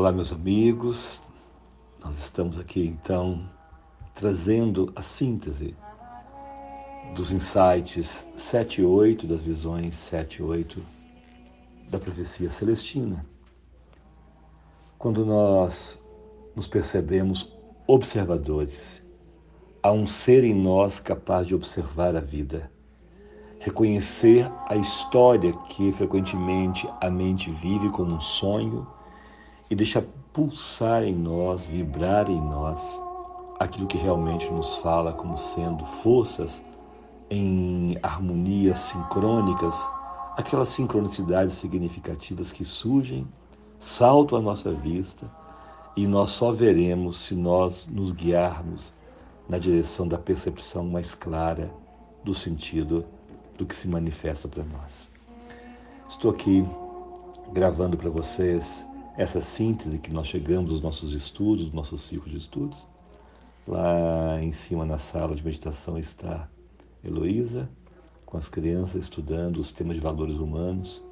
Olá, meus amigos. Nós estamos aqui então trazendo a síntese dos insights 7 e 8, das visões 7 e 8 da profecia celestina. Quando nós nos percebemos observadores, há um ser em nós capaz de observar a vida, reconhecer a história que frequentemente a mente vive como um sonho e deixa pulsar em nós, vibrar em nós aquilo que realmente nos fala como sendo forças em harmonias sincrônicas, aquelas sincronicidades significativas que surgem, saltam à nossa vista e nós só veremos se nós nos guiarmos na direção da percepção mais clara do sentido do que se manifesta para nós. Estou aqui gravando para vocês essa síntese que nós chegamos dos nossos estudos, do nosso ciclo de estudos. Lá em cima na sala de meditação está Heloísa, com as crianças estudando os temas de valores humanos,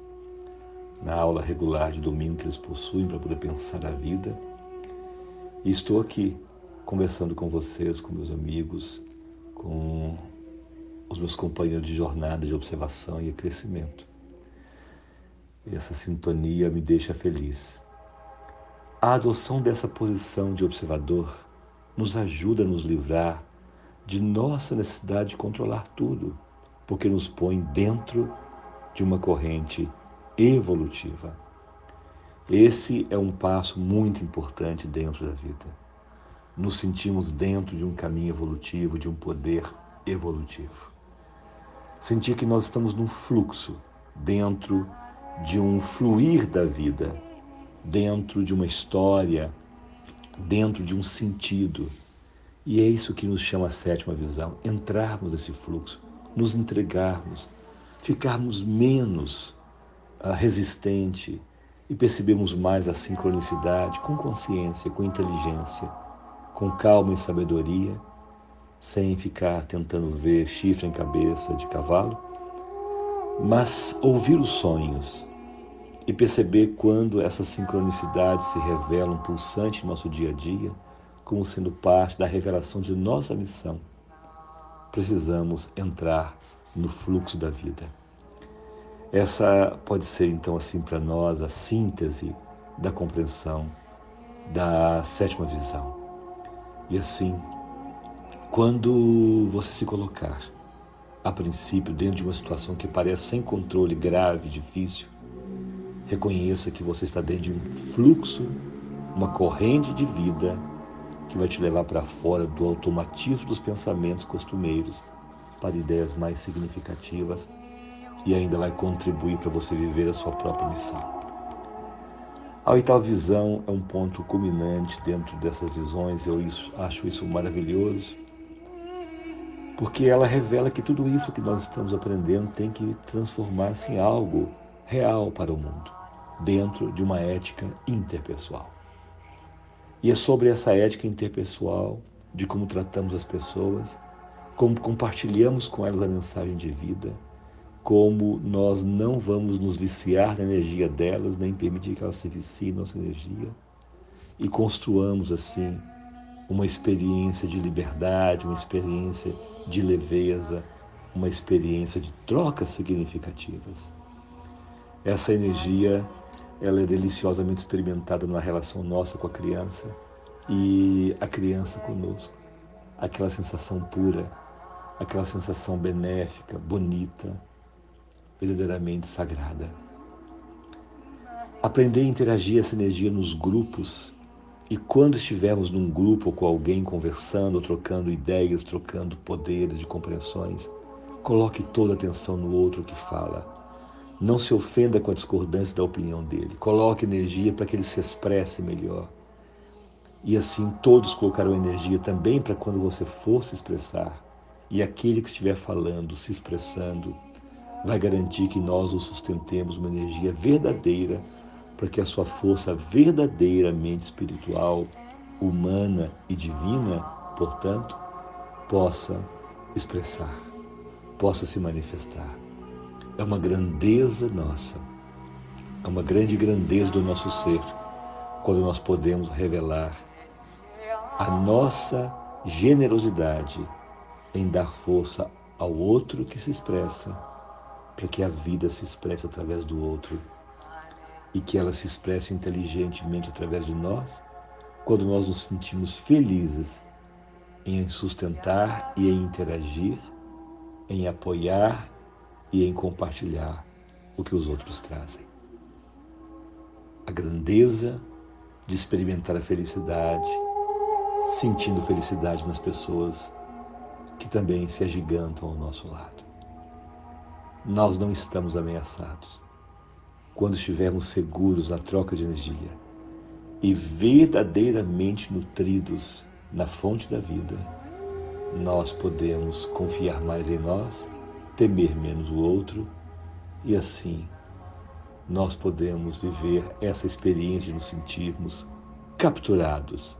na aula regular de domingo que eles possuem para poder pensar a vida. E estou aqui conversando com vocês, com meus amigos, com os meus companheiros de jornada de observação e crescimento. E essa sintonia me deixa feliz. A adoção dessa posição de observador nos ajuda a nos livrar de nossa necessidade de controlar tudo, porque nos põe dentro de uma corrente evolutiva. Esse é um passo muito importante dentro da vida. Nos sentimos dentro de um caminho evolutivo, de um poder evolutivo. Sentir que nós estamos num fluxo, dentro de um fluir da vida dentro de uma história, dentro de um sentido. E é isso que nos chama a sétima visão: entrarmos nesse fluxo, nos entregarmos, ficarmos menos uh, resistente e percebemos mais a sincronicidade com consciência, com inteligência, com calma e sabedoria, sem ficar tentando ver chifre em cabeça de cavalo, mas ouvir os sonhos e perceber quando essas sincronicidades se revelam pulsante em nosso dia a dia, como sendo parte da revelação de nossa missão. Precisamos entrar no fluxo da vida. Essa pode ser então assim para nós a síntese da compreensão da sétima visão. E assim, quando você se colocar a princípio dentro de uma situação que parece sem controle, grave, difícil, Reconheça que você está dentro de um fluxo, uma corrente de vida que vai te levar para fora do automatismo dos pensamentos costumeiros para ideias mais significativas e ainda vai contribuir para você viver a sua própria missão. A oitava visão é um ponto culminante dentro dessas visões, eu isso, acho isso maravilhoso, porque ela revela que tudo isso que nós estamos aprendendo tem que transformar-se em algo real para o mundo dentro de uma ética interpessoal. E é sobre essa ética interpessoal, de como tratamos as pessoas, como compartilhamos com elas a mensagem de vida, como nós não vamos nos viciar na energia delas, nem permitir que elas se viciem nossa energia, e construamos assim uma experiência de liberdade, uma experiência de leveza, uma experiência de trocas significativas. Essa energia ela é deliciosamente experimentada na relação nossa com a criança e a criança conosco. Aquela sensação pura, aquela sensação benéfica, bonita, verdadeiramente sagrada. Aprender a interagir essa energia nos grupos e quando estivermos num grupo ou com alguém conversando, trocando ideias, trocando poderes de compreensões, coloque toda a atenção no outro que fala não se ofenda com a discordância da opinião dele. Coloque energia para que ele se expresse melhor. E assim todos colocarão energia também para quando você for se expressar. E aquele que estiver falando, se expressando, vai garantir que nós o sustentemos uma energia verdadeira para que a sua força verdadeiramente espiritual, humana e divina, portanto, possa expressar, possa se manifestar é uma grandeza nossa, é uma grande grandeza do nosso ser, quando nós podemos revelar a nossa generosidade em dar força ao outro que se expressa, para que a vida se expresse através do outro e que ela se expresse inteligentemente através de nós, quando nós nos sentimos felizes em sustentar e em interagir, em apoiar e em compartilhar o que os outros trazem. A grandeza de experimentar a felicidade, sentindo felicidade nas pessoas que também se agigantam ao nosso lado. Nós não estamos ameaçados. Quando estivermos seguros na troca de energia e verdadeiramente nutridos na fonte da vida, nós podemos confiar mais em nós, temer menos o outro e assim nós podemos viver essa experiência de nos sentirmos capturados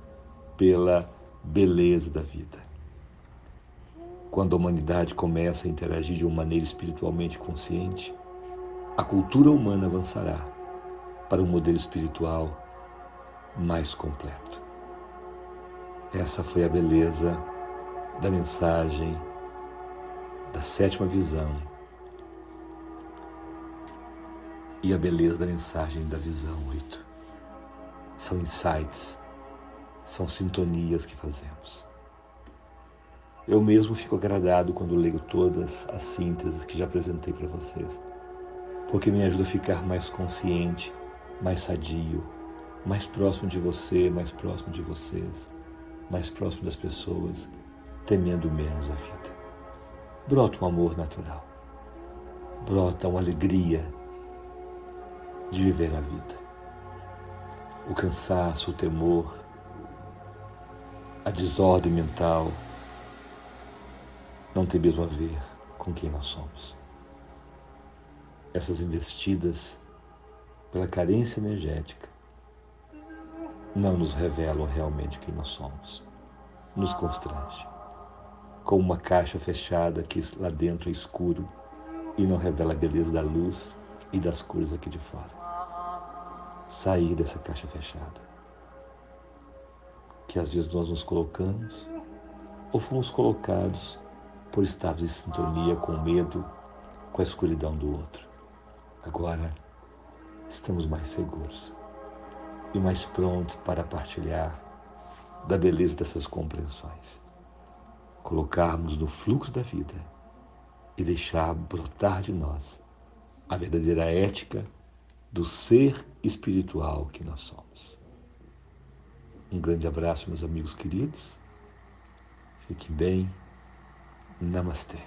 pela beleza da vida. Quando a humanidade começa a interagir de uma maneira espiritualmente consciente, a cultura humana avançará para um modelo espiritual mais completo. Essa foi a beleza da mensagem da sétima visão e a beleza da mensagem da visão oito. São insights, são sintonias que fazemos. Eu mesmo fico agradado quando leio todas as sínteses que já apresentei para vocês, porque me ajuda a ficar mais consciente, mais sadio, mais próximo de você, mais próximo de vocês, mais próximo das pessoas, temendo menos a vida. Brota um amor natural, brota uma alegria de viver a vida. O cansaço, o temor, a desordem mental não tem mesmo a ver com quem nós somos. Essas investidas pela carência energética não nos revelam realmente quem nós somos. Nos constrange. Como uma caixa fechada que lá dentro é escuro e não revela a beleza da luz e das cores aqui de fora sair dessa caixa fechada. Que às vezes nós nos colocamos ou fomos colocados por estarmos em sintonia com o medo, com a escuridão do outro. Agora estamos mais seguros e mais prontos para partilhar da beleza dessas compreensões. Colocarmos no fluxo da vida e deixar brotar de nós a verdadeira ética do ser espiritual que nós somos. Um grande abraço, meus amigos queridos. Fiquem bem. Namastê.